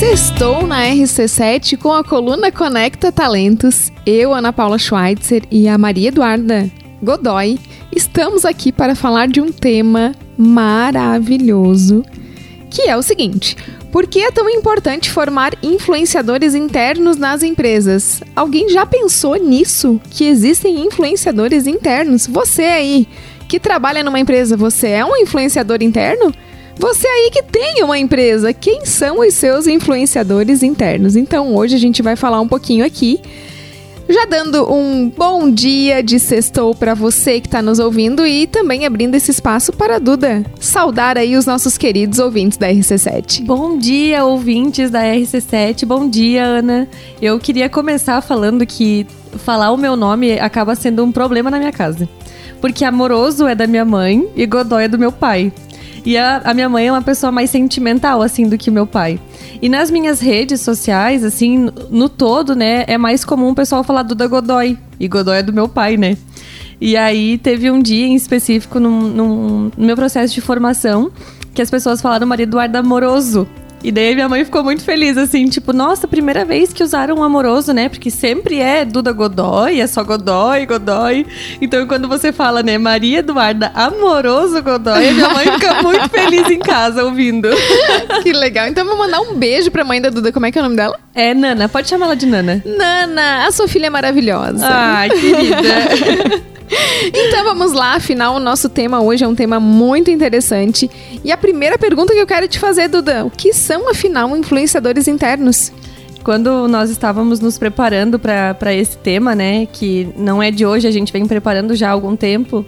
Sextou na RC7 com a coluna Conecta Talentos. Eu, Ana Paula Schweitzer e a Maria Eduarda Godoy estamos aqui para falar de um tema maravilhoso, que é o seguinte: por que é tão importante formar influenciadores internos nas empresas? Alguém já pensou nisso? Que existem influenciadores internos? Você aí que trabalha numa empresa, você é um influenciador interno? Você aí que tem uma empresa, quem são os seus influenciadores internos? Então hoje a gente vai falar um pouquinho aqui já dando um bom dia de sextou para você que está nos ouvindo e também abrindo esse espaço para a Duda saudar aí os nossos queridos ouvintes da RC7. Bom dia, ouvintes da RC7. Bom dia, Ana. Eu queria começar falando que falar o meu nome acaba sendo um problema na minha casa. Porque amoroso é da minha mãe e Godoy é do meu pai. E a, a minha mãe é uma pessoa mais sentimental, assim, do que meu pai. E nas minhas redes sociais, assim, no todo, né, é mais comum o pessoal falar Duda Godoy. E Godoy é do meu pai, né? E aí teve um dia em específico no meu processo de formação que as pessoas falaram Maria Eduarda Amoroso. E daí minha mãe ficou muito feliz, assim, tipo, nossa, primeira vez que usaram um amoroso, né? Porque sempre é Duda Godoy, é só Godoy, Godoy. Então quando você fala, né, Maria Eduarda Amoroso Godoy, minha mãe fica muito feliz em casa ouvindo. que legal. Então vou mandar um beijo pra mãe da Duda. Como é que é o nome dela? É Nana, pode chamar ela de Nana. Nana, a sua filha é maravilhosa. Ai, querida. Então vamos lá, afinal, o nosso tema hoje é um tema muito interessante. E a primeira pergunta que eu quero te fazer, Duda: o que são, afinal, influenciadores internos? Quando nós estávamos nos preparando para esse tema, né, que não é de hoje, a gente vem preparando já há algum tempo,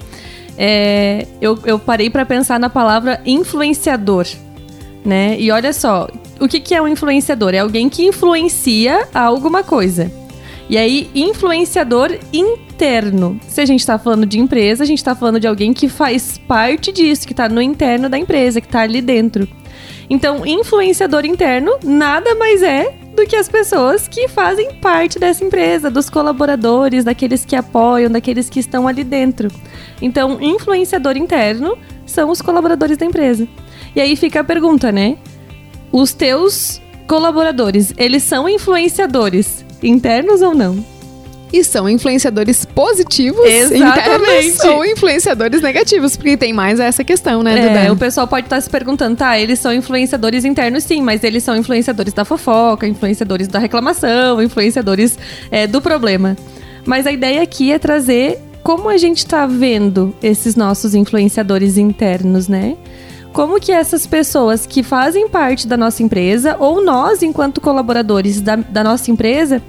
é, eu, eu parei para pensar na palavra influenciador, né? E olha só, o que, que é um influenciador? É alguém que influencia alguma coisa. E aí, influenciador interno. Se a gente está falando de empresa, a gente está falando de alguém que faz parte disso, que está no interno da empresa, que está ali dentro. Então, influenciador interno nada mais é do que as pessoas que fazem parte dessa empresa, dos colaboradores, daqueles que apoiam, daqueles que estão ali dentro. Então, influenciador interno são os colaboradores da empresa. E aí fica a pergunta, né? Os teus colaboradores, eles são influenciadores internos ou não? E são influenciadores positivos Exatamente. ou influenciadores negativos, porque tem mais essa questão, né, Duda? É, o pessoal pode estar se perguntando, tá, eles são influenciadores internos sim, mas eles são influenciadores da fofoca, influenciadores da reclamação, influenciadores é, do problema. Mas a ideia aqui é trazer como a gente está vendo esses nossos influenciadores internos, né? Como que essas pessoas que fazem parte da nossa empresa, ou nós, enquanto colaboradores da, da nossa empresa,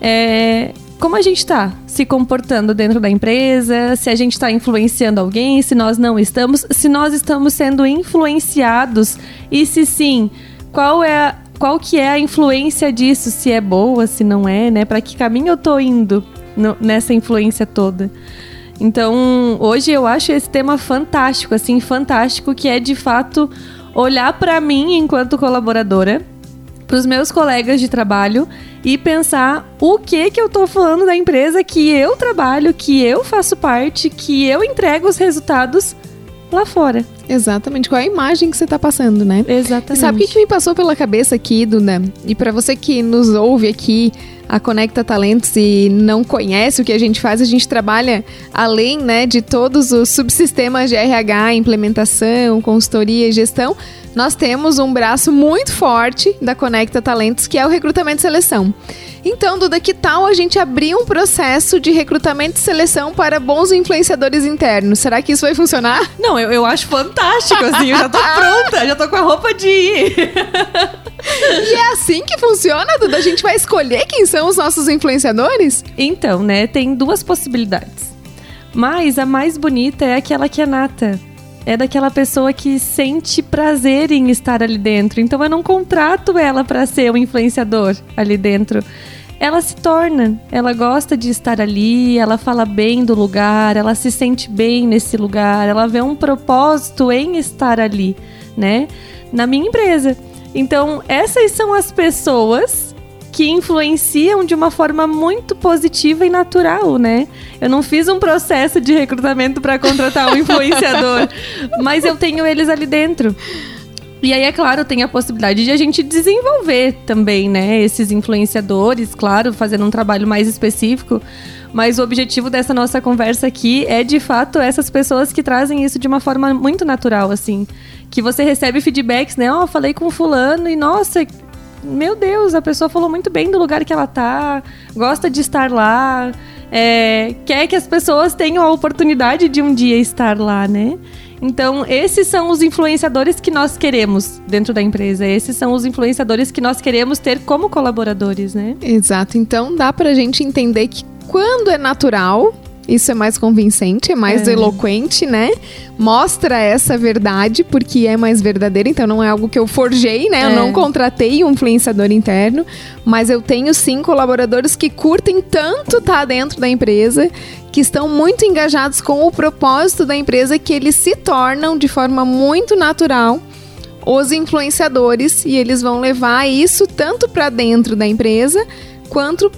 é, como a gente está se comportando dentro da empresa, se a gente está influenciando alguém, se nós não estamos, se nós estamos sendo influenciados e se sim, qual é a, qual que é a influência disso, se é boa, se não é, né? Para que caminho eu tô indo no, nessa influência toda? Então, hoje eu acho esse tema fantástico, assim, fantástico, que é de fato olhar para mim enquanto colaboradora, para os meus colegas de trabalho e pensar o que que eu tô falando da empresa que eu trabalho, que eu faço parte, que eu entrego os resultados lá fora. Exatamente. Qual é a imagem que você está passando, né? Exatamente. E sabe o que, que me passou pela cabeça aqui, Duda? E para você que nos ouve aqui, a Conecta Talentos e não conhece o que a gente faz, a gente trabalha além né, de todos os subsistemas de RH, implementação, consultoria e gestão. Nós temos um braço muito forte da Conecta Talentos, que é o recrutamento e seleção. Então, Duda, que tal a gente abrir um processo de recrutamento e seleção para bons influenciadores internos? Será que isso vai funcionar? Não, eu, eu acho fantástico, assim, eu já tô pronta, já tô com a roupa de ir. e é assim que funciona, Duda? A gente vai escolher quem são os nossos influenciadores? Então, né, tem duas possibilidades. Mas a mais bonita é aquela que é nata é daquela pessoa que sente prazer em estar ali dentro. Então eu não contrato ela para ser um influenciador ali dentro. Ela se torna, ela gosta de estar ali, ela fala bem do lugar, ela se sente bem nesse lugar, ela vê um propósito em estar ali, né? Na minha empresa. Então, essas são as pessoas que influenciam de uma forma muito positiva e natural, né? Eu não fiz um processo de recrutamento para contratar um influenciador, mas eu tenho eles ali dentro. E aí, é claro, tem a possibilidade de a gente desenvolver também, né? Esses influenciadores, claro, fazendo um trabalho mais específico. Mas o objetivo dessa nossa conversa aqui é, de fato, essas pessoas que trazem isso de uma forma muito natural, assim. Que você recebe feedbacks, né? Ó, oh, falei com fulano e, nossa, meu Deus, a pessoa falou muito bem do lugar que ela tá, gosta de estar lá, é, quer que as pessoas tenham a oportunidade de um dia estar lá, né? Então, esses são os influenciadores que nós queremos dentro da empresa. Esses são os influenciadores que nós queremos ter como colaboradores, né? Exato. Então, dá pra gente entender que quando é natural, isso é mais convincente, é mais é. eloquente, né? Mostra essa verdade, porque é mais verdadeira, então não é algo que eu forjei, né? É. Eu não contratei um influenciador interno, mas eu tenho sim colaboradores que curtem tanto estar tá dentro da empresa, que estão muito engajados com o propósito da empresa, que eles se tornam de forma muito natural os influenciadores e eles vão levar isso tanto para dentro da empresa quanto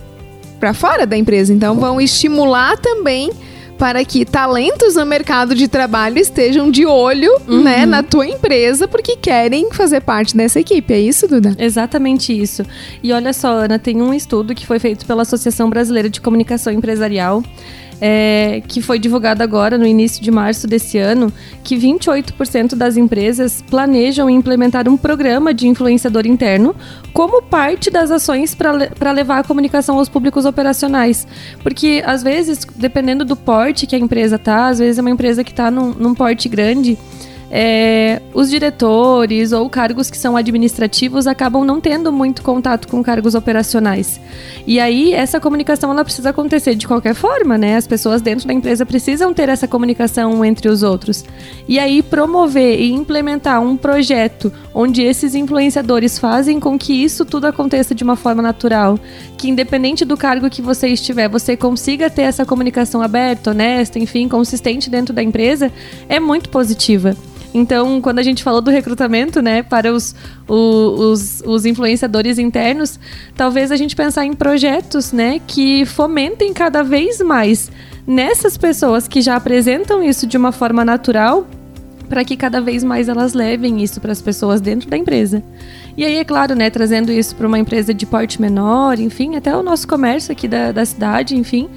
para fora da empresa. Então vão estimular também para que talentos no mercado de trabalho estejam de olho, uhum. né, na tua empresa, porque querem fazer parte dessa equipe. É isso, Duda? Exatamente isso. E olha só, Ana, tem um estudo que foi feito pela Associação Brasileira de Comunicação Empresarial é, que foi divulgado agora no início de março desse ano, que 28% das empresas planejam implementar um programa de influenciador interno como parte das ações para levar a comunicação aos públicos operacionais. Porque, às vezes, dependendo do porte que a empresa está, às vezes é uma empresa que está num, num porte grande é, os diretores ou cargos que são administrativos acabam não tendo muito contato com cargos operacionais. E aí essa comunicação ela precisa acontecer de qualquer forma, né? As pessoas dentro da empresa precisam ter essa comunicação entre os outros. E aí promover e implementar um projeto onde esses influenciadores fazem com que isso tudo aconteça de uma forma natural, que independente do cargo que você estiver, você consiga ter essa comunicação aberta, honesta, enfim, consistente dentro da empresa, é muito positiva. Então, quando a gente falou do recrutamento, né, para os, os, os influenciadores internos, talvez a gente pensar em projetos, né, que fomentem cada vez mais nessas pessoas que já apresentam isso de uma forma natural, para que cada vez mais elas levem isso para as pessoas dentro da empresa. E aí, é claro, né, trazendo isso para uma empresa de porte menor, enfim, até o nosso comércio aqui da, da cidade, enfim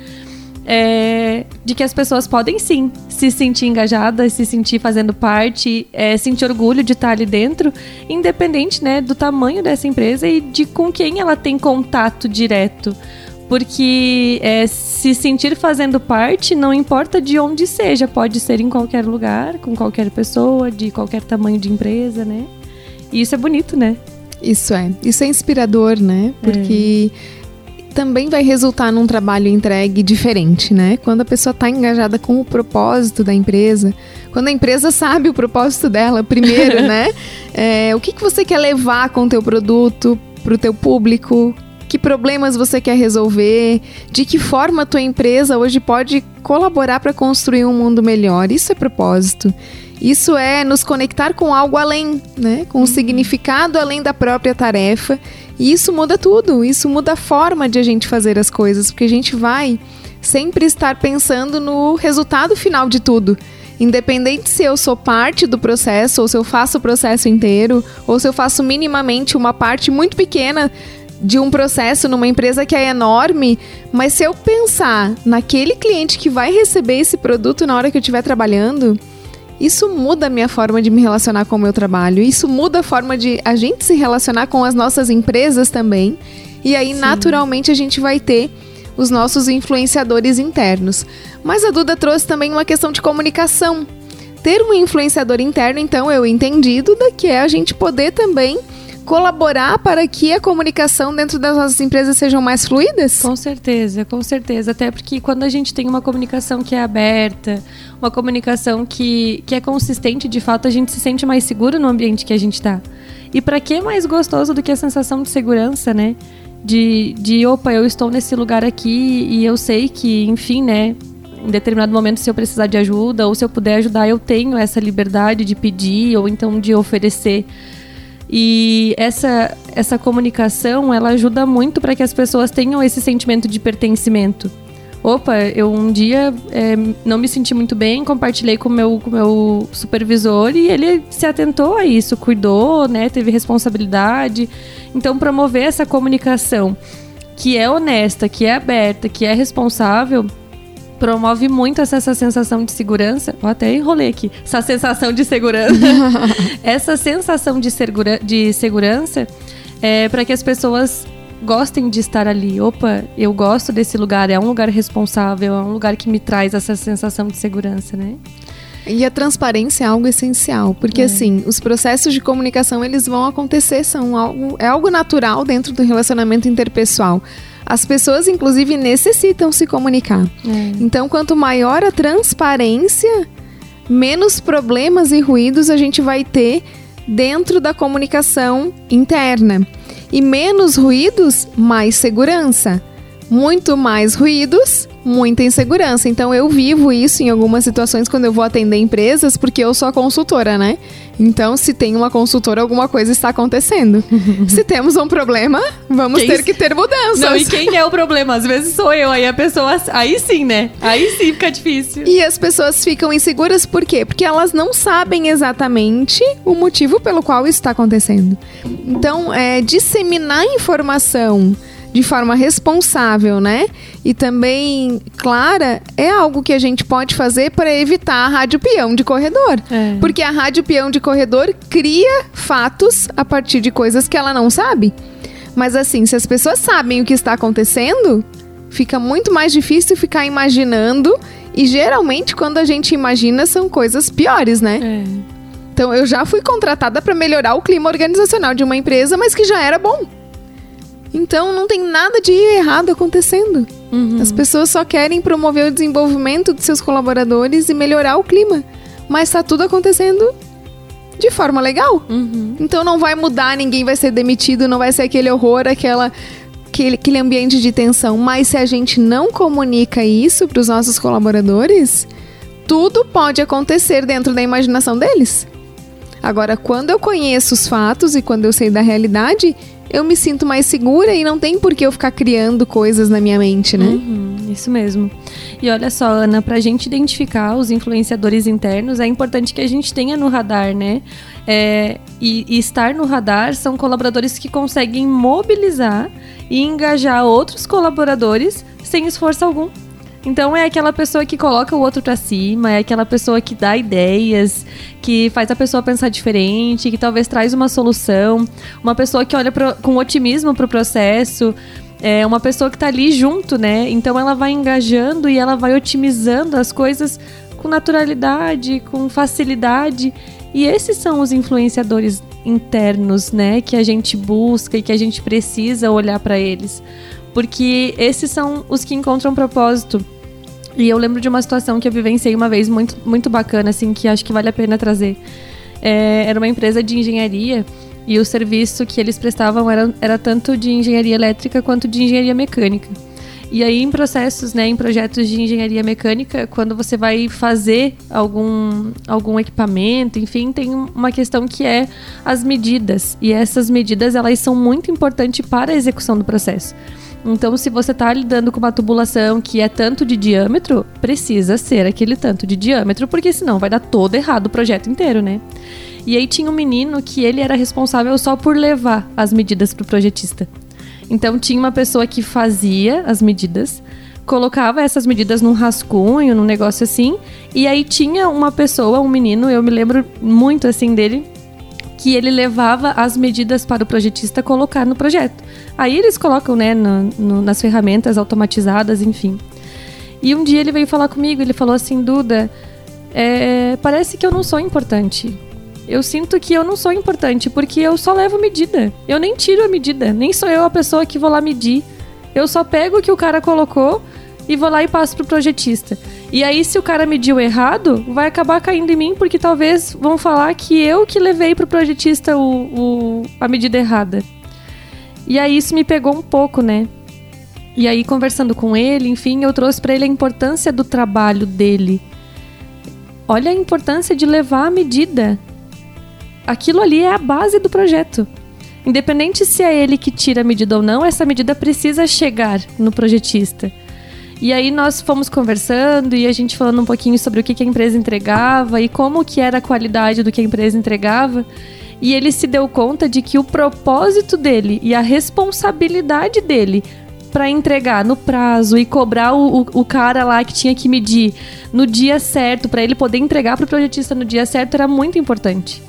é, de que as pessoas podem sim se sentir engajadas, se sentir fazendo parte, é, sentir orgulho de estar ali dentro, independente né, do tamanho dessa empresa e de com quem ela tem contato direto. Porque é, se sentir fazendo parte, não importa de onde seja, pode ser em qualquer lugar, com qualquer pessoa, de qualquer tamanho de empresa, né? E isso é bonito, né? Isso é. Isso é inspirador, né? Porque. É também vai resultar num trabalho entregue diferente, né? Quando a pessoa está engajada com o propósito da empresa, quando a empresa sabe o propósito dela primeiro, né? É, o que, que você quer levar com o teu produto para o teu público? Que problemas você quer resolver? De que forma a tua empresa hoje pode colaborar para construir um mundo melhor? Isso é propósito. Isso é nos conectar com algo além, né? Com um significado além da própria tarefa e isso muda tudo, isso muda a forma de a gente fazer as coisas, porque a gente vai sempre estar pensando no resultado final de tudo. Independente se eu sou parte do processo, ou se eu faço o processo inteiro, ou se eu faço minimamente uma parte muito pequena de um processo numa empresa que é enorme, mas se eu pensar naquele cliente que vai receber esse produto na hora que eu estiver trabalhando, isso muda a minha forma de me relacionar com o meu trabalho. Isso muda a forma de a gente se relacionar com as nossas empresas também. E aí, Sim. naturalmente, a gente vai ter os nossos influenciadores internos. Mas a Duda trouxe também uma questão de comunicação. Ter um influenciador interno, então, eu entendi, Duda, que é a gente poder também colaborar para que a comunicação dentro das nossas empresas sejam mais fluidas? Com certeza, com certeza. Até porque quando a gente tem uma comunicação que é aberta, uma comunicação que, que é consistente, de fato, a gente se sente mais seguro no ambiente que a gente está. E para que mais gostoso do que a sensação de segurança, né? De, de, opa, eu estou nesse lugar aqui e eu sei que, enfim, né? Em determinado momento, se eu precisar de ajuda ou se eu puder ajudar, eu tenho essa liberdade de pedir ou então de oferecer e essa, essa comunicação, ela ajuda muito para que as pessoas tenham esse sentimento de pertencimento. opa, eu um dia é, não me senti muito bem, compartilhei com o meu, com meu supervisor e ele se atentou a isso, cuidou, né, teve responsabilidade. Então, promover essa comunicação que é honesta, que é aberta, que é responsável, promove muito essa, essa sensação de segurança. Eu até enrolei aqui. Essa sensação de segurança. essa sensação de, segura, de segurança é para que as pessoas gostem de estar ali. Opa, eu gosto desse lugar, é um lugar responsável, é um lugar que me traz essa sensação de segurança, né? E a transparência é algo essencial, porque é. assim, os processos de comunicação eles vão acontecer, são algo, é algo natural dentro do relacionamento interpessoal. As pessoas, inclusive, necessitam se comunicar. É. Então, quanto maior a transparência, menos problemas e ruídos a gente vai ter dentro da comunicação interna. E menos ruídos, mais segurança. Muito mais ruídos, muita insegurança. Então eu vivo isso em algumas situações quando eu vou atender empresas, porque eu sou a consultora, né? Então, se tem uma consultora, alguma coisa está acontecendo. se temos um problema, vamos quem ter que ter mudanças. Não, e quem é o problema? Às vezes sou eu, aí a pessoa. Aí sim, né? Aí sim fica difícil. E as pessoas ficam inseguras por quê? Porque elas não sabem exatamente o motivo pelo qual isso está acontecendo. Então, é, disseminar informação de forma responsável, né? E também clara é algo que a gente pode fazer para evitar a rádio peão de corredor. É. Porque a rádio peão de corredor cria fatos a partir de coisas que ela não sabe. Mas assim, se as pessoas sabem o que está acontecendo, fica muito mais difícil ficar imaginando. E geralmente, quando a gente imagina, são coisas piores, né? É. Então, eu já fui contratada para melhorar o clima organizacional de uma empresa, mas que já era bom. Então não tem nada de errado acontecendo. Uhum. As pessoas só querem promover o desenvolvimento de seus colaboradores e melhorar o clima. Mas está tudo acontecendo de forma legal. Uhum. Então não vai mudar, ninguém vai ser demitido, não vai ser aquele horror, aquela, aquele, aquele ambiente de tensão. Mas se a gente não comunica isso para os nossos colaboradores, tudo pode acontecer dentro da imaginação deles. Agora, quando eu conheço os fatos e quando eu sei da realidade, eu me sinto mais segura e não tem por que eu ficar criando coisas na minha mente, né? Uhum, isso mesmo. E olha só, Ana, pra gente identificar os influenciadores internos, é importante que a gente tenha no radar, né? É, e, e estar no radar são colaboradores que conseguem mobilizar e engajar outros colaboradores sem esforço algum. Então é aquela pessoa que coloca o outro para cima, é aquela pessoa que dá ideias, que faz a pessoa pensar diferente, que talvez traz uma solução, uma pessoa que olha pro, com otimismo pro processo, é uma pessoa que tá ali junto, né? Então ela vai engajando e ela vai otimizando as coisas com naturalidade, com facilidade. E esses são os influenciadores internos, né, que a gente busca e que a gente precisa olhar para eles porque esses são os que encontram propósito. E eu lembro de uma situação que eu vivenciei uma vez muito, muito bacana, assim, que acho que vale a pena trazer. É, era uma empresa de engenharia e o serviço que eles prestavam era, era tanto de engenharia elétrica quanto de engenharia mecânica. E aí, em processos, né, em projetos de engenharia mecânica, quando você vai fazer algum, algum equipamento, enfim, tem uma questão que é as medidas. E essas medidas, elas são muito importantes para a execução do processo. Então, se você está lidando com uma tubulação que é tanto de diâmetro, precisa ser aquele tanto de diâmetro, porque senão vai dar todo errado o projeto inteiro, né? E aí tinha um menino que ele era responsável só por levar as medidas para o projetista. Então tinha uma pessoa que fazia as medidas, colocava essas medidas num rascunho, num negócio assim, e aí tinha uma pessoa, um menino, eu me lembro muito assim dele, que ele levava as medidas para o projetista colocar no projeto. Aí eles colocam, né, no, no, nas ferramentas automatizadas, enfim. E um dia ele veio falar comigo, ele falou assim, Duda, é, parece que eu não sou importante. Eu sinto que eu não sou importante porque eu só levo medida. Eu nem tiro a medida, nem sou eu a pessoa que vou lá medir. Eu só pego o que o cara colocou e vou lá e passo pro projetista. E aí, se o cara mediu errado, vai acabar caindo em mim, porque talvez vão falar que eu que levei pro projetista o, o, a medida errada. E aí isso me pegou um pouco, né? E aí, conversando com ele, enfim, eu trouxe para ele a importância do trabalho dele. Olha a importância de levar a medida. Aquilo ali é a base do projeto. Independente se é ele que tira a medida ou não, essa medida precisa chegar no projetista. E aí nós fomos conversando e a gente falando um pouquinho sobre o que, a empresa entregava e como que era a qualidade do que a empresa entregava. E ele se deu conta de que o propósito dele e a responsabilidade dele para entregar no prazo e cobrar o, o, o, cara lá que tinha que medir no dia certo, para ele poder entregar para o projetista no dia certo, era muito importante.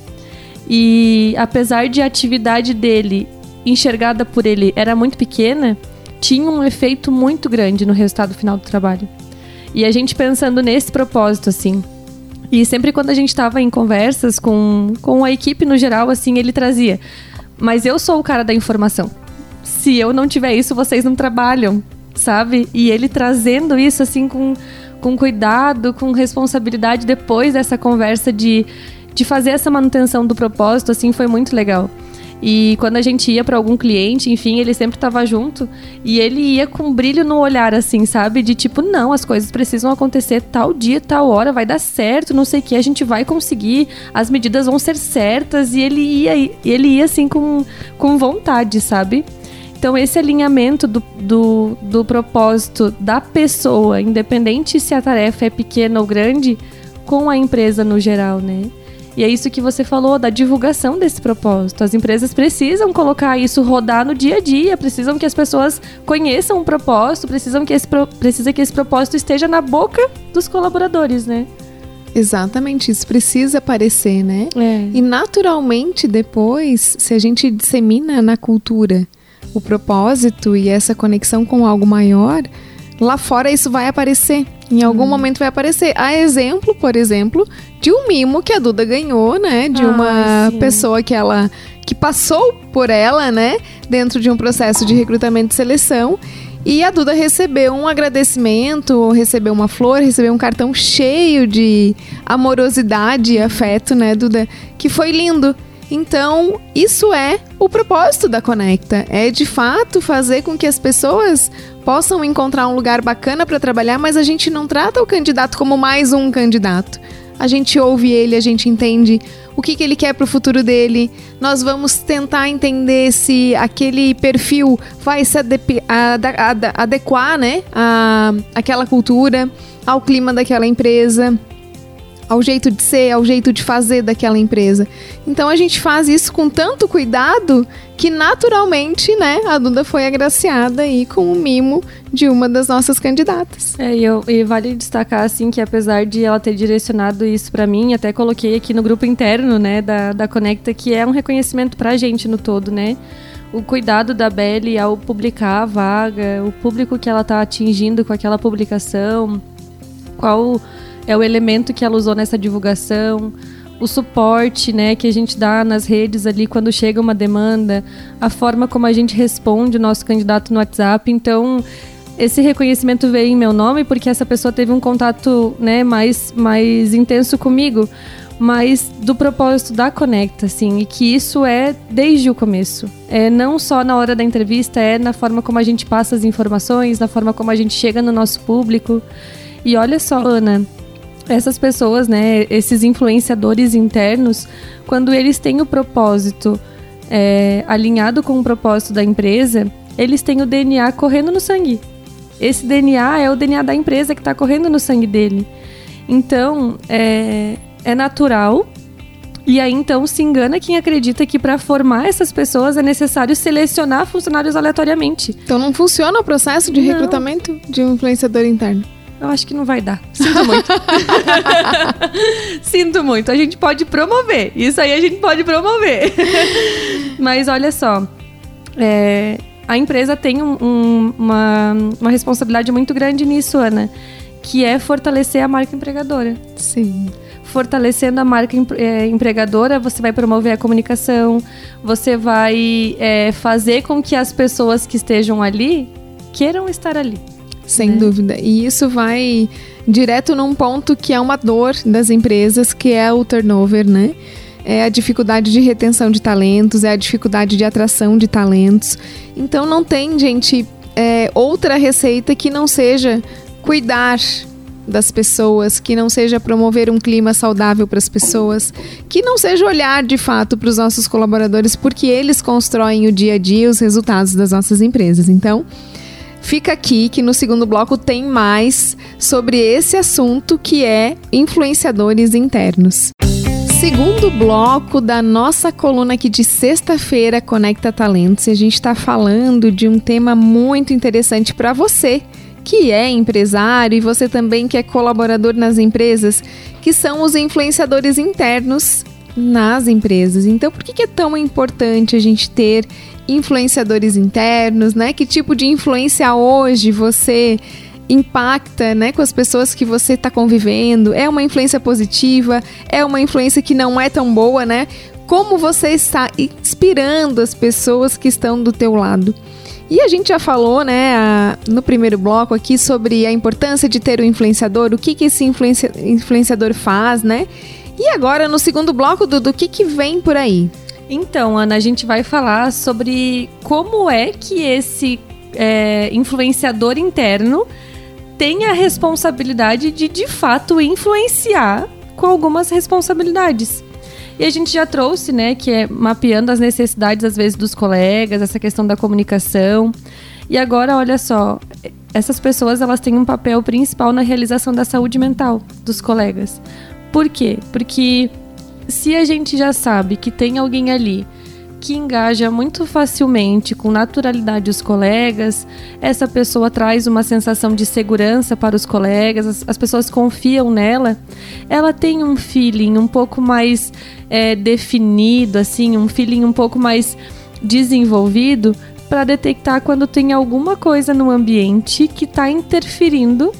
E apesar de a atividade dele, enxergada por ele, era muito pequena, tinha um efeito muito grande no resultado final do trabalho. E a gente pensando nesse propósito, assim. E sempre quando a gente estava em conversas com, com a equipe no geral, assim, ele trazia. Mas eu sou o cara da informação se eu não tiver isso, vocês não trabalham, sabe? E ele trazendo isso assim com, com cuidado, com responsabilidade depois dessa conversa de, de fazer essa manutenção do propósito, assim, foi muito legal. E quando a gente ia para algum cliente, enfim, ele sempre estava junto e ele ia com brilho no olhar, assim, sabe? De tipo, não, as coisas precisam acontecer tal dia, tal hora, vai dar certo, não sei o que, a gente vai conseguir, as medidas vão ser certas. E ele ia, ele ia assim com, com vontade, sabe? Então, esse alinhamento do, do, do propósito da pessoa, independente se a tarefa é pequena ou grande, com a empresa no geral, né? E é isso que você falou da divulgação desse propósito. As empresas precisam colocar isso rodar no dia a dia, precisam que as pessoas conheçam o propósito, precisam que esse, precisa que esse propósito esteja na boca dos colaboradores, né? Exatamente, isso precisa aparecer, né? É. E naturalmente depois, se a gente dissemina na cultura o propósito e essa conexão com algo maior, lá fora isso vai aparecer. Em algum hum. momento vai aparecer. A exemplo, por exemplo, de um mimo que a Duda ganhou, né? De uma pessoa que ela que passou por ela, né, dentro de um processo de recrutamento e seleção. E a Duda recebeu um agradecimento, recebeu uma flor, recebeu um cartão cheio de amorosidade e afeto, né, Duda? Que foi lindo. Então, isso é o propósito da Conecta, é de fato fazer com que as pessoas possam encontrar um lugar bacana para trabalhar, mas a gente não trata o candidato como mais um candidato. A gente ouve ele, a gente entende o que, que ele quer para o futuro dele. Nós vamos tentar entender se aquele perfil vai se adequar, né, a aquela cultura, ao clima daquela empresa ao jeito de ser, ao jeito de fazer daquela empresa. Então a gente faz isso com tanto cuidado que naturalmente, né, a Duda foi agraciada aí com o mimo de uma das nossas candidatas. É, e, eu, e vale destacar assim que apesar de ela ter direcionado isso para mim, até coloquei aqui no grupo interno, né, da, da Conecta, que é um reconhecimento pra gente no todo, né? o cuidado da Belly ao publicar a vaga, o público que ela está atingindo com aquela publicação, qual é o elemento que ela usou nessa divulgação, o suporte, né, que a gente dá nas redes ali quando chega uma demanda, a forma como a gente responde o nosso candidato no WhatsApp. Então, esse reconhecimento veio em meu nome porque essa pessoa teve um contato, né, mais mais intenso comigo, mas do propósito da Conecta, assim, e que isso é desde o começo. É não só na hora da entrevista, é na forma como a gente passa as informações, na forma como a gente chega no nosso público. E olha só, Ana, essas pessoas, né, esses influenciadores internos, quando eles têm o propósito é, alinhado com o propósito da empresa, eles têm o DNA correndo no sangue. Esse DNA é o DNA da empresa que está correndo no sangue dele. Então, é, é natural. E aí, então, se engana quem acredita que para formar essas pessoas é necessário selecionar funcionários aleatoriamente. Então, não funciona o processo de não. recrutamento de um influenciador interno eu acho que não vai dar. Sinto muito. Sinto muito. A gente pode promover. Isso aí a gente pode promover. Mas olha só. É, a empresa tem um, um, uma, uma responsabilidade muito grande nisso, Ana. Que é fortalecer a marca empregadora. Sim fortalecendo a marca é, empregadora, você vai promover a comunicação, você vai é, fazer com que as pessoas que estejam ali queiram estar ali. Sem né? dúvida. E isso vai direto num ponto que é uma dor das empresas, que é o turnover, né? É a dificuldade de retenção de talentos, é a dificuldade de atração de talentos. Então não tem, gente, é, outra receita que não seja cuidar das pessoas, que não seja promover um clima saudável para as pessoas, que não seja olhar de fato para os nossos colaboradores, porque eles constroem o dia a dia, os resultados das nossas empresas. Então, Fica aqui que no segundo bloco tem mais sobre esse assunto que é influenciadores internos. Segundo bloco da nossa coluna aqui de sexta-feira, Conecta Talentos, e a gente está falando de um tema muito interessante para você que é empresário e você também que é colaborador nas empresas, que são os influenciadores internos nas empresas. Então, por que é tão importante a gente ter influenciadores internos, né? Que tipo de influência hoje você impacta, né, com as pessoas que você está convivendo? É uma influência positiva? É uma influência que não é tão boa, né? Como você está inspirando as pessoas que estão do teu lado? E a gente já falou, né, no primeiro bloco aqui sobre a importância de ter um influenciador, o que, que esse influencia, influenciador faz, né? E agora, no segundo bloco, do, do que, que vem por aí? Então, Ana, a gente vai falar sobre como é que esse é, influenciador interno tem a responsabilidade de, de fato, influenciar com algumas responsabilidades. E a gente já trouxe, né, que é mapeando as necessidades, às vezes, dos colegas, essa questão da comunicação. E agora, olha só, essas pessoas elas têm um papel principal na realização da saúde mental dos colegas. Por quê? Porque se a gente já sabe que tem alguém ali que engaja muito facilmente, com naturalidade os colegas, essa pessoa traz uma sensação de segurança para os colegas, as, as pessoas confiam nela, ela tem um feeling um pouco mais é, definido, assim, um feeling um pouco mais desenvolvido para detectar quando tem alguma coisa no ambiente que está interferindo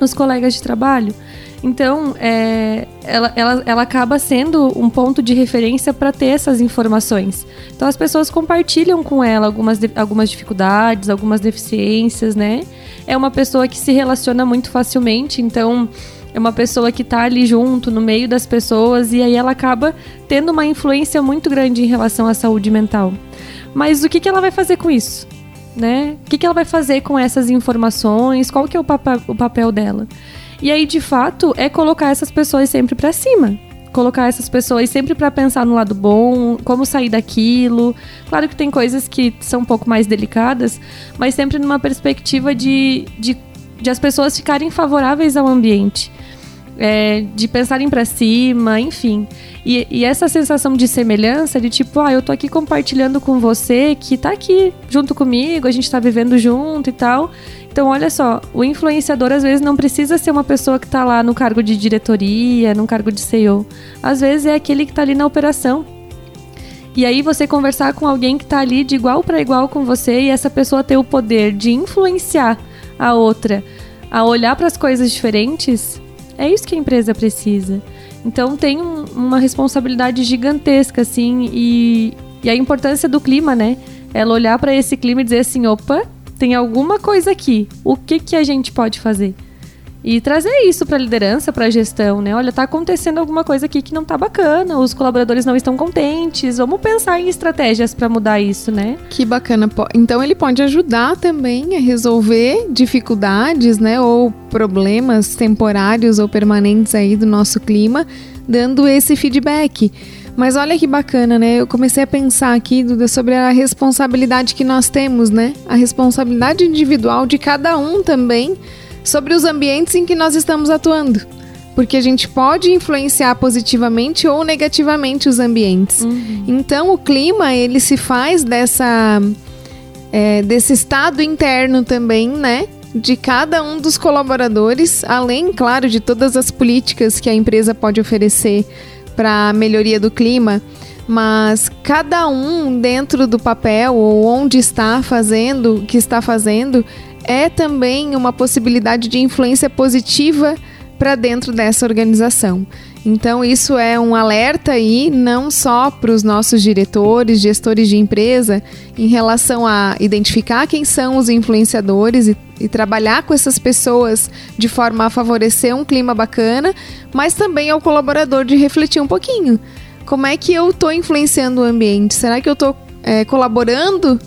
nos colegas de trabalho. Então, é, ela, ela, ela acaba sendo um ponto de referência para ter essas informações. Então, as pessoas compartilham com ela algumas, algumas dificuldades, algumas deficiências, né? É uma pessoa que se relaciona muito facilmente, então é uma pessoa que está ali junto, no meio das pessoas, e aí ela acaba tendo uma influência muito grande em relação à saúde mental. Mas o que, que ela vai fazer com isso? Né? O que, que ela vai fazer com essas informações? Qual que é o, o papel dela? E aí, de fato, é colocar essas pessoas sempre para cima. Colocar essas pessoas sempre para pensar no lado bom, como sair daquilo. Claro que tem coisas que são um pouco mais delicadas, mas sempre numa perspectiva de, de, de as pessoas ficarem favoráveis ao ambiente. É, de pensarem para cima, enfim. E, e, essa sensação de semelhança, de tipo, ah, eu tô aqui compartilhando com você que tá aqui junto comigo, a gente tá vivendo junto e tal. Então, olha só, o influenciador às vezes não precisa ser uma pessoa que está lá no cargo de diretoria, no cargo de CEO. Às vezes é aquele que está ali na operação. E aí você conversar com alguém que está ali de igual para igual com você e essa pessoa ter o poder de influenciar a outra a olhar para as coisas diferentes, é isso que a empresa precisa. Então tem um, uma responsabilidade gigantesca, assim, e, e a importância do clima, né? Ela olhar para esse clima e dizer assim, opa, tem alguma coisa aqui. O que que a gente pode fazer? E trazer isso para a liderança, para a gestão, né? Olha, tá acontecendo alguma coisa aqui que não tá bacana, os colaboradores não estão contentes. Vamos pensar em estratégias para mudar isso, né? Que bacana. Então ele pode ajudar também a resolver dificuldades, né, ou problemas temporários ou permanentes aí do nosso clima, dando esse feedback. Mas olha que bacana, né? Eu comecei a pensar aqui, Duda, sobre a responsabilidade que nós temos, né? A responsabilidade individual de cada um também sobre os ambientes em que nós estamos atuando. Porque a gente pode influenciar positivamente ou negativamente os ambientes. Uhum. Então o clima, ele se faz dessa. É, desse estado interno também, né? de cada um dos colaboradores, além, claro, de todas as políticas que a empresa pode oferecer para a melhoria do clima, mas cada um dentro do papel ou onde está fazendo, que está fazendo, é também uma possibilidade de influência positiva para dentro dessa organização. Então, isso é um alerta aí, não só para os nossos diretores, gestores de empresa, em relação a identificar quem são os influenciadores e, e, trabalhar com essas pessoas de forma a favorecer um clima bacana, mas também ao colaborador de refletir um pouquinho. Como é que eu estou influenciando o ambiente? Será que eu estou é, colaborando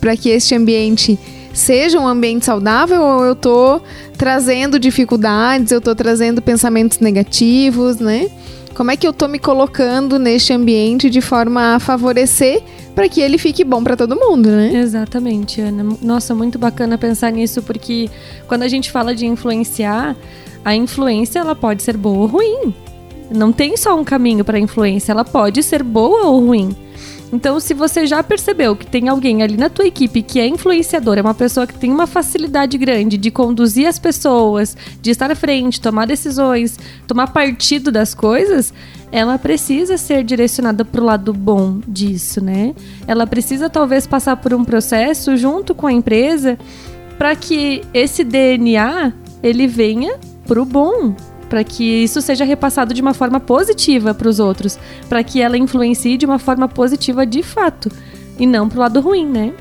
para que este ambiente seja um ambiente saudável ou eu estou trazendo dificuldades, eu estou trazendo pensamentos negativos, né? Como é que eu estou me colocando neste ambiente de forma a favorecer para que ele fique bom para todo mundo, né? Exatamente, Ana. Nossa, muito bacana pensar nisso, porque quando a gente fala de influenciar, a influência ela pode ser boa ou ruim. Não tem só um caminho para influência, ela pode ser boa ou ruim. Então, se você já percebeu que tem alguém ali na tua equipe que é influenciador, é uma pessoa que tem uma facilidade grande de conduzir as pessoas, de estar à frente, tomar decisões, tomar partido das coisas, ela precisa ser direcionada para o lado bom disso, né? Ela precisa talvez passar por um processo junto com a empresa para que esse DNA ele venha para o bom, para que isso seja repassado de uma forma positiva para os outros, para que ela influencie de uma forma positiva de fato e não para o lado ruim, né?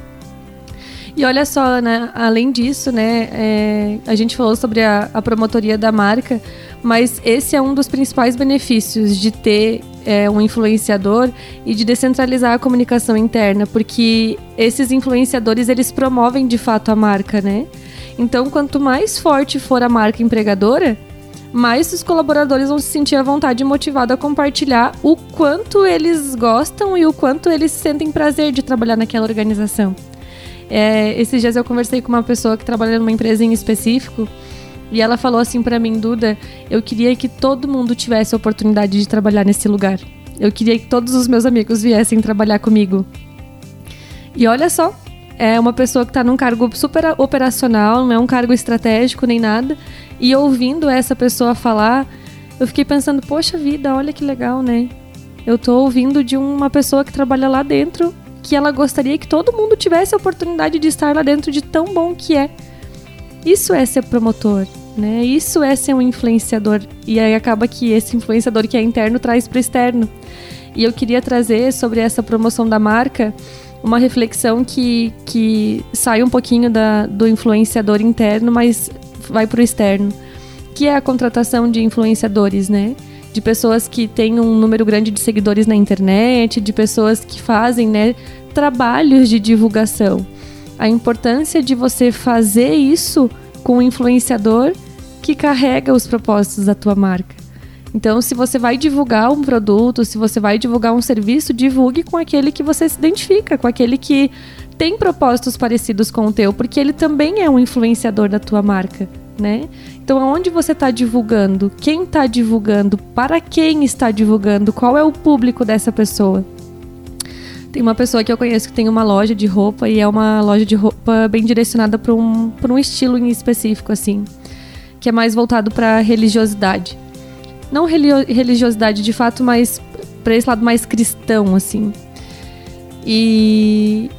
E olha só, né, além disso, né, é, a gente falou sobre a, a, promotoria da marca, mas esse é um dos principais benefícios de ter é, um influenciador e de descentralizar a comunicação interna, porque esses influenciadores eles promovem de fato a marca, né? Então, quanto mais forte for a marca empregadora, mais os colaboradores vão se sentir à vontade e motivados a compartilhar o quanto eles gostam e o quanto eles sentem prazer de trabalhar naquela organização. É, esses dias eu conversei com uma pessoa que trabalha numa empresa em específico e ela falou assim para mim, Duda, eu queria que todo mundo tivesse a oportunidade de trabalhar nesse lugar. Eu queria que todos os meus amigos viessem trabalhar comigo. E olha só, é uma pessoa que está num cargo super operacional, não é um cargo estratégico nem nada. E ouvindo essa pessoa falar, eu fiquei pensando, poxa vida, olha que legal, né? Eu tô ouvindo de uma pessoa que trabalha lá dentro, que ela gostaria que todo mundo tivesse a oportunidade de estar lá dentro de tão bom que é. Isso é ser promotor, né? Isso é ser um influenciador. E aí acaba que esse influenciador que é interno traz para externo. E eu queria trazer sobre essa promoção da marca uma reflexão que, que sai um pouquinho da, do influenciador interno, mas vai para o externo, que é a contratação de influenciadores, né? De pessoas que têm um número grande de seguidores na internet, de pessoas que fazem, né, trabalhos de divulgação. A importância de você fazer isso com um influenciador que carrega os propósitos da tua marca. Então, se você vai divulgar um produto, se você vai divulgar um serviço, divulgue com aquele que você se identifica, com aquele que tem propósitos parecidos com o teu, porque ele também é um influenciador da tua marca, né? Então, aonde você está divulgando? Quem está divulgando? Para quem está divulgando? Qual é o público dessa pessoa? Tem uma pessoa que eu conheço que tem uma loja de roupa e é uma loja de roupa bem direcionada para um, um estilo em específico, assim, que é mais voltado para religiosidade não religiosidade de fato, mas para esse lado mais cristão, assim. E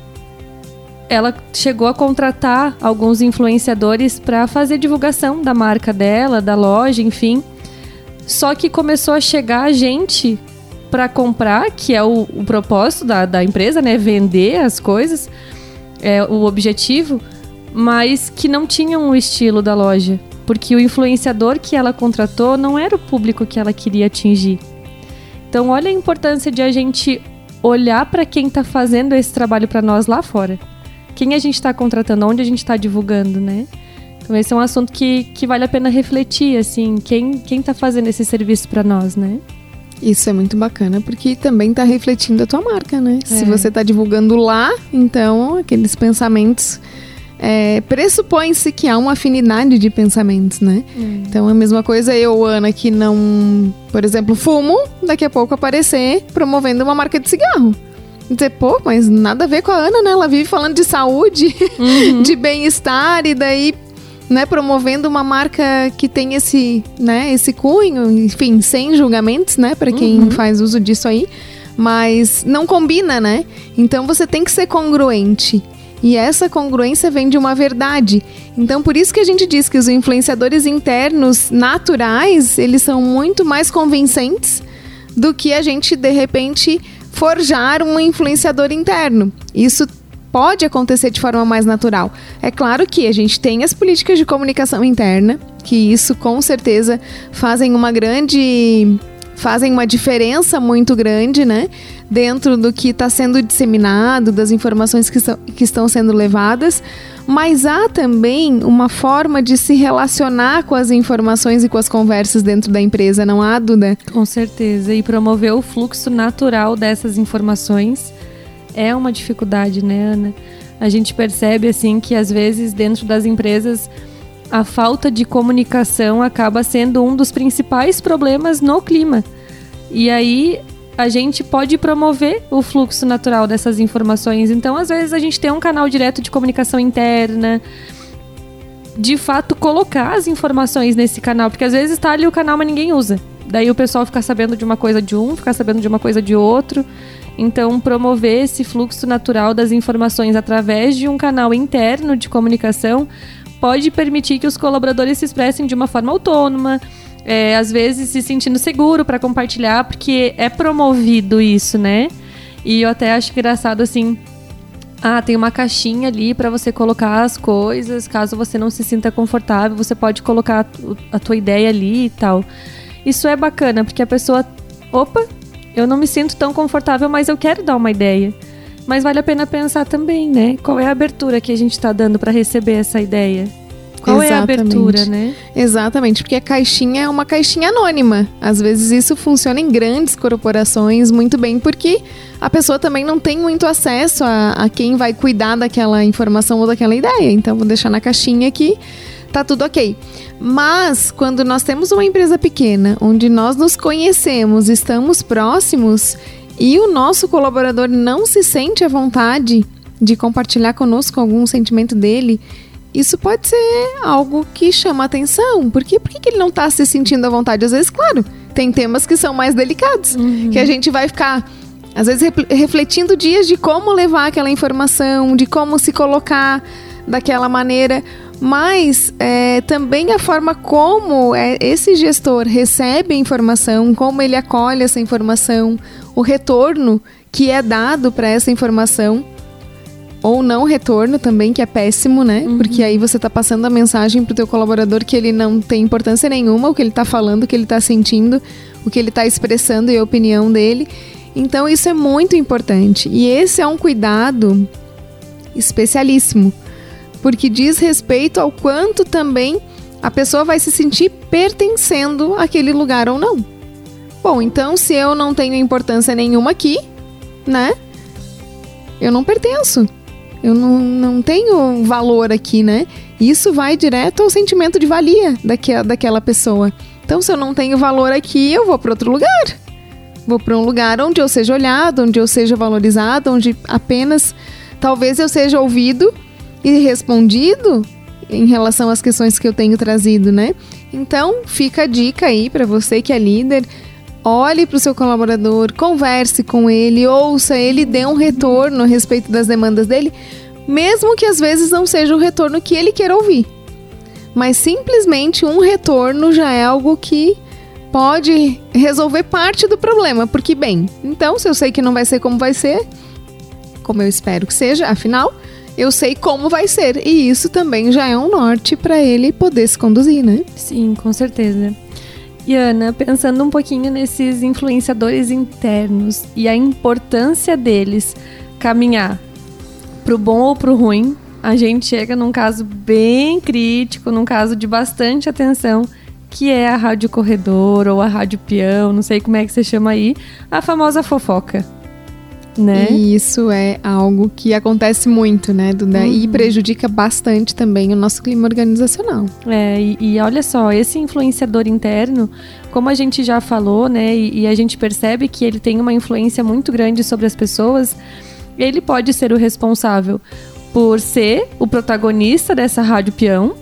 ela chegou a contratar alguns influenciadores para fazer divulgação da marca dela, da loja, enfim. Só que começou a chegar gente para comprar, que é o, o propósito da, da, empresa, né? Vender as coisas, é o objetivo, mas que não tinham o estilo da loja porque o influenciador que ela contratou não era o público que ela queria atingir. Então, olha a importância de a gente olhar para quem está fazendo esse trabalho para nós lá fora. Quem a gente está contratando, onde a gente está divulgando, né? Então, esse é um assunto que, que vale a pena refletir, assim, quem quem está fazendo esse serviço para nós, né? Isso é muito bacana, porque também está refletindo a tua marca, né? É. Se você está divulgando lá, então aqueles pensamentos é, pressupõe-se que há uma afinidade de pensamentos, né? Hum. Então a mesma coisa eu, Ana, que não, por exemplo, fumo, daqui a pouco aparecer promovendo uma marca de cigarro. Dizer, pô, mas nada a ver com a Ana, né? Ela vive falando de saúde, uhum. de bem-estar e daí né, promovendo uma marca que tem esse, né, esse cunho, enfim, sem julgamentos, né, para quem uhum. faz uso disso aí, mas não combina, né? Então você tem que ser congruente. E essa congruência vem de uma verdade. Então, por isso que a gente diz que os influenciadores internos naturais, eles são muito mais convincentes do que a gente, de repente, forjar um influenciador interno. Isso pode acontecer de forma mais natural. É claro que a gente tem as políticas de comunicação interna, que isso com certeza fazem uma grande fazem uma diferença muito grande, né? Dentro do que está sendo disseminado, das informações que, são, que estão sendo levadas, mas há também uma forma de se relacionar com as informações e com as conversas dentro da empresa, não há, Duda? Com certeza, e promover o fluxo natural dessas informações é uma dificuldade, né, Ana? A gente percebe assim que às vezes dentro das empresas a falta de comunicação acaba sendo um dos principais problemas no clima. E aí a gente pode promover o fluxo natural dessas informações. Então, às vezes, a gente tem um canal direto de comunicação interna, de fato colocar as informações nesse canal, porque às vezes está ali o canal, mas ninguém usa. Daí o pessoal fica sabendo de uma coisa de um, fica sabendo de uma coisa de outro. Então, promover esse fluxo natural das informações através de um canal interno de comunicação pode permitir que os colaboradores se expressem de uma forma autônoma, é, às vezes se sentindo seguro para compartilhar, porque é promovido isso, né? E eu até acho engraçado assim. Ah, tem uma caixinha ali para você colocar as coisas. Caso você não se sinta confortável, você pode colocar a tua ideia ali e tal. Isso é bacana, porque a pessoa. Opa, eu não me sinto tão confortável, mas eu quero dar uma ideia. Mas vale a pena pensar também, né? Qual é a abertura que a gente está dando para receber essa ideia? Qual Exatamente. é a abertura, né? Exatamente, porque a caixinha é uma caixinha anônima. Às vezes isso funciona em grandes corporações muito bem, porque a pessoa também não tem muito acesso a, a quem vai cuidar daquela informação ou daquela ideia. Então, vou deixar na caixinha que tá tudo ok. Mas quando nós temos uma empresa pequena, onde nós nos conhecemos, estamos próximos e o nosso colaborador não se sente à vontade de compartilhar conosco algum sentimento dele, isso pode ser algo que chama atenção. Por quê? Por que, ele não está se sentindo à vontade? Às vezes, claro, tem temas que são mais delicados, uhum. que a gente vai ficar, às vezes, refletindo dias de como levar aquela informação, de como se colocar daquela maneira mas é, também a forma como é, esse gestor recebe a informação, como ele acolhe essa informação, o retorno que é dado para essa informação ou não retorno também, que é péssimo, né? Uhum. Porque aí você está passando a mensagem para o teu colaborador que ele não tem importância nenhuma, o que ele está falando, o que ele está sentindo, o que ele está expressando e a opinião dele. Então isso é muito importante. E esse é um cuidado especialíssimo porque diz respeito ao quanto também a pessoa vai se sentir pertencendo àquele lugar ou não. Bom, então se eu não tenho importância nenhuma aqui, né? Eu não pertenço. Eu não, não tenho valor aqui, né? Isso vai direto ao sentimento de valia daquela, daquela pessoa. Então, se eu não tenho valor aqui, eu vou para outro lugar. Vou para um lugar onde eu seja olhado, onde eu seja valorizado, onde apenas talvez eu seja ouvido e respondido em relação às questões que eu tenho trazido, né? Então, fica a dica aí para você que é líder. Olhe para o seu colaborador, converse com ele, ouça ele, dê um retorno a respeito das demandas dele, mesmo que às vezes não seja o retorno que ele quer ouvir. Mas simplesmente um retorno já é algo que pode resolver parte do problema, porque bem, então se eu sei que não vai ser como vai ser, como eu espero que seja, afinal, eu sei como vai ser. E isso também já é um norte para ele poder se conduzir, né? Sim, com certeza. E Ana, pensando um pouquinho nesses influenciadores internos e a importância deles caminhar pro bom ou pro ruim, a gente chega num caso bem crítico, num caso de bastante atenção, que é a rádio corredor ou a rádio peão, não sei como é que você chama aí, a famosa fofoca né? E isso é algo que acontece muito, né, Duda? Uhum. E prejudica bastante também o nosso clima organizacional. É, e, e, olha só, esse influenciador interno, como a gente já falou, né, e, e a gente percebe que ele tem uma influência muito grande sobre as pessoas, ele pode ser o responsável por ser o protagonista dessa rádio peão,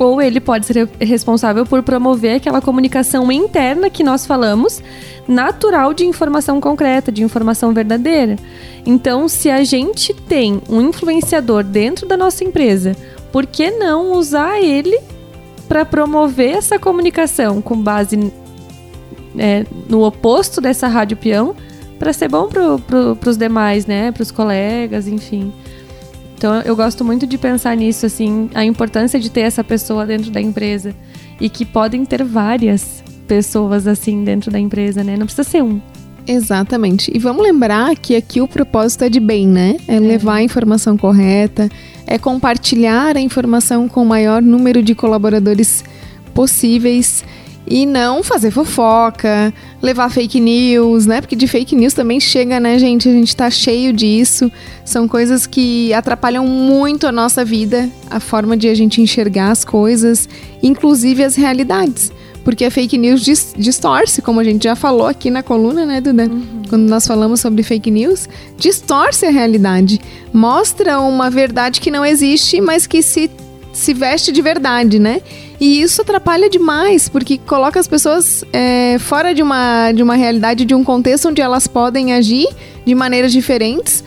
ou ele pode ser responsável por promover aquela comunicação interna que nós falamos, natural de informação concreta, de informação verdadeira. Então, se a gente tem um influenciador dentro da nossa empresa, por que não usar ele para promover essa comunicação com base é, no oposto dessa rádio peão, para ser bom para pro, os demais, né, para os colegas, enfim. Então eu gosto muito de pensar nisso, assim, a importância de ter essa pessoa dentro da empresa. E que podem ter várias pessoas assim dentro da empresa, né? Não precisa ser um. Exatamente. E vamos lembrar que aqui o propósito é de bem, né? É, é, levar a informação correta, é compartilhar a informação com o maior número de colaboradores possíveis. E não fazer fofoca, levar fake news, né? Porque de fake news também chega, né, gente? A gente tá cheio disso. São coisas que atrapalham muito a nossa vida, a forma de a gente enxergar as coisas, inclusive as realidades. Porque a fake news distorce, como a gente já falou aqui na coluna, né, Duda? Uhum. Quando nós falamos sobre fake news, distorce a realidade. Mostra uma verdade que não existe, mas que se, se veste de verdade, né? E isso atrapalha demais, porque coloca as pessoas é, fora de uma, de uma realidade, de um contexto onde elas podem agir de maneiras diferentes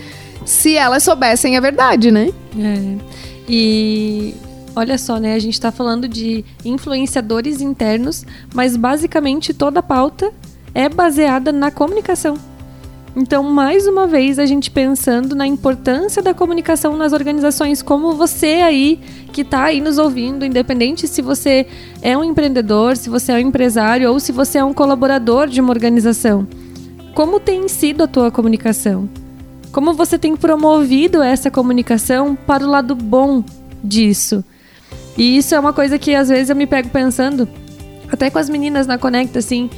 se elas soubessem a verdade, né? É. E olha só, né? A gente está falando de influenciadores internos, mas basicamente toda a pauta é baseada na comunicação. Então, mais uma vez, a gente pensando na importância da comunicação nas organizações, como você aí que está aí nos ouvindo, independente se você é um empreendedor, se você é um empresário ou se você é um colaborador de uma organização. Como tem sido a tua comunicação? Como você tem promovido essa comunicação para o lado bom disso? E isso é uma coisa que às vezes eu me pego pensando, até com as meninas na Conecta, assim,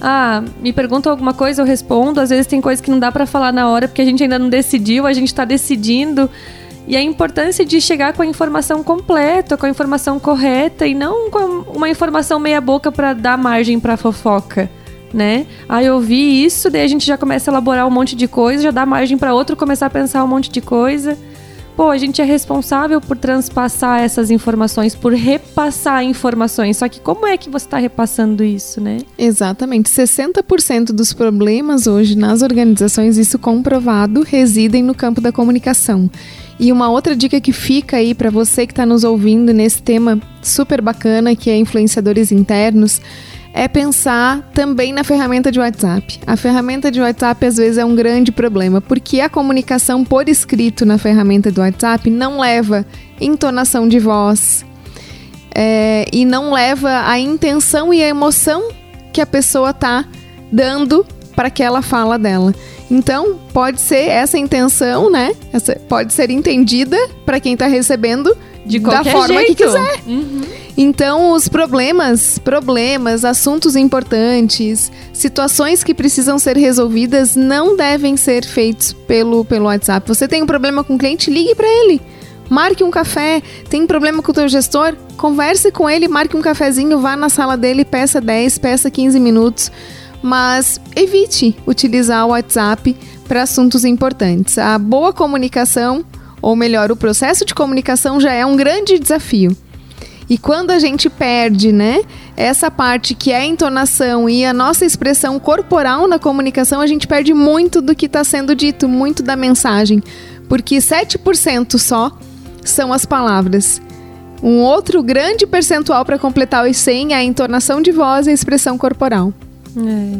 ah, me perguntam alguma coisa, eu respondo. Às vezes tem coisas que não dá para falar na hora porque a gente ainda não decidiu, a gente está decidindo. E a importância de chegar com a informação completa, com a informação correta e não com uma informação meia boca para dar margem para fofoca, né? Ah, eu vi isso, daí a gente já começa a elaborar um monte de coisa, já dá margem para outro começar a pensar um monte de coisa pô, a gente é responsável por transpassar essas informações, por repassar informações. Só que como é que você está repassando isso, né? Exatamente. 60% dos problemas hoje nas organizações, isso comprovado, residem no campo da comunicação. E uma outra dica que fica aí para você que está nos ouvindo nesse tema super bacana, que é influenciadores internos, é pensar também na ferramenta de WhatsApp. A ferramenta de WhatsApp às vezes é um grande problema, porque a comunicação por escrito na ferramenta do WhatsApp não leva entonação de voz é, e não leva a intenção e a emoção que a pessoa está dando para aquela fala dela. Então, pode ser essa intenção, né? Essa, pode ser entendida para quem está recebendo de da forma jeito. que quiser. Uhum. Então, os problemas, problemas, assuntos importantes, situações que precisam ser resolvidas não devem ser feitos pelo, pelo WhatsApp. Você tem um problema com o cliente, ligue para ele. Marque um café. Tem um problema com o teu gestor? Converse com ele, marque um cafezinho, vá na sala dele, peça 10, peça 15 minutos. Mas evite utilizar o WhatsApp para assuntos importantes. A boa comunicação, ou melhor, o processo de comunicação já é um grande desafio. E quando a gente perde, né, essa parte que é a entonação e a nossa expressão corporal na comunicação, a gente perde muito do que está sendo dito, muito da mensagem. Porque 7% só são as palavras. Um outro grande percentual para completar os 100 é a entonação de voz e a expressão corporal. É.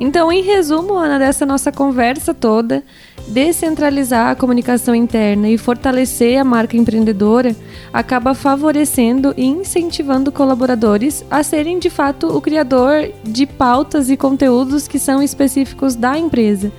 Então, em resumo, Ana, dessa nossa conversa toda, descentralizar a comunicação interna e fortalecer a marca empreendedora acaba favorecendo e incentivando colaboradores a serem de fato o criador de pautas e conteúdos que são específicos da empresa.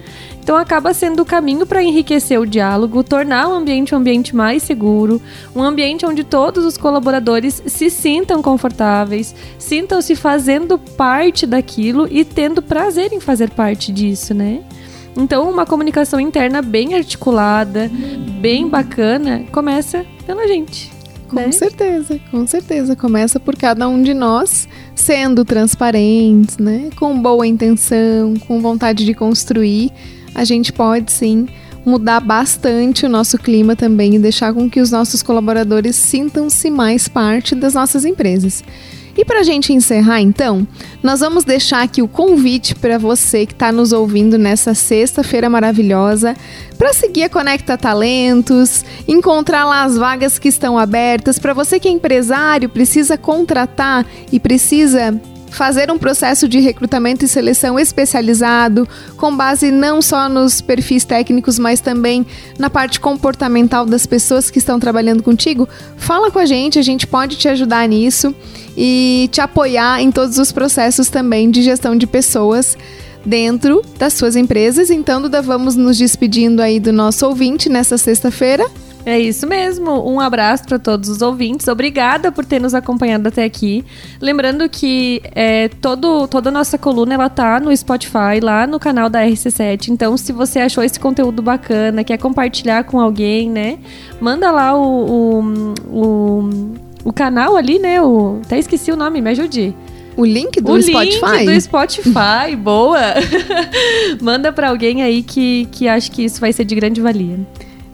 Então acaba sendo o caminho para enriquecer o diálogo, tornar o ambiente um ambiente mais seguro, um ambiente onde todos os colaboradores se sintam confortáveis, sintam-se fazendo parte daquilo e tendo prazer em fazer parte disso, né? Então, uma comunicação interna bem articulada, bem bacana, começa pela gente. Com né? certeza, com certeza. Começa por cada um de nós sendo transparentes, né? Com boa intenção, com vontade de construir. A gente pode sim mudar bastante o nosso clima também e deixar com que os nossos colaboradores sintam-se mais parte das nossas empresas. E para a gente encerrar, então, nós vamos deixar aqui o convite para você que está nos ouvindo nessa sexta-feira maravilhosa para seguir a Conecta Talentos, encontrar lá as vagas que estão abertas. Para você que é empresário, precisa contratar e precisa fazer um processo de recrutamento e seleção especializado, com base não só nos perfis técnicos, mas também na parte comportamental das pessoas que estão trabalhando contigo, fala com a gente, a gente pode te ajudar nisso e te apoiar em todos os processos também de gestão de pessoas dentro das suas empresas. Então, Duda, vamos nos despedindo aí do nosso ouvinte nessa sexta-feira. É isso mesmo. Um abraço para todos os ouvintes. Obrigada por ter nos acompanhado até aqui. Lembrando que é, todo, toda a nossa coluna ela tá no Spotify, lá no canal da RC7. Então, se você achou esse conteúdo bacana, quer compartilhar com alguém, né? Manda lá o, o, o, o canal ali, né? O, até esqueci o nome, me ajude. O link do o Spotify? link do Spotify, boa! Manda para alguém aí que, que acha que isso vai ser de grande valia.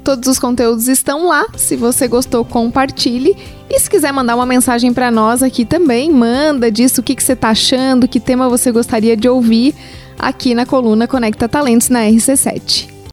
Todos os conteúdos estão lá. Se você gostou, compartilhe. E se quiser mandar uma mensagem para nós aqui também, manda disso o que, que você está achando, que tema você gostaria de ouvir aqui na coluna Conecta Talentos na RC7.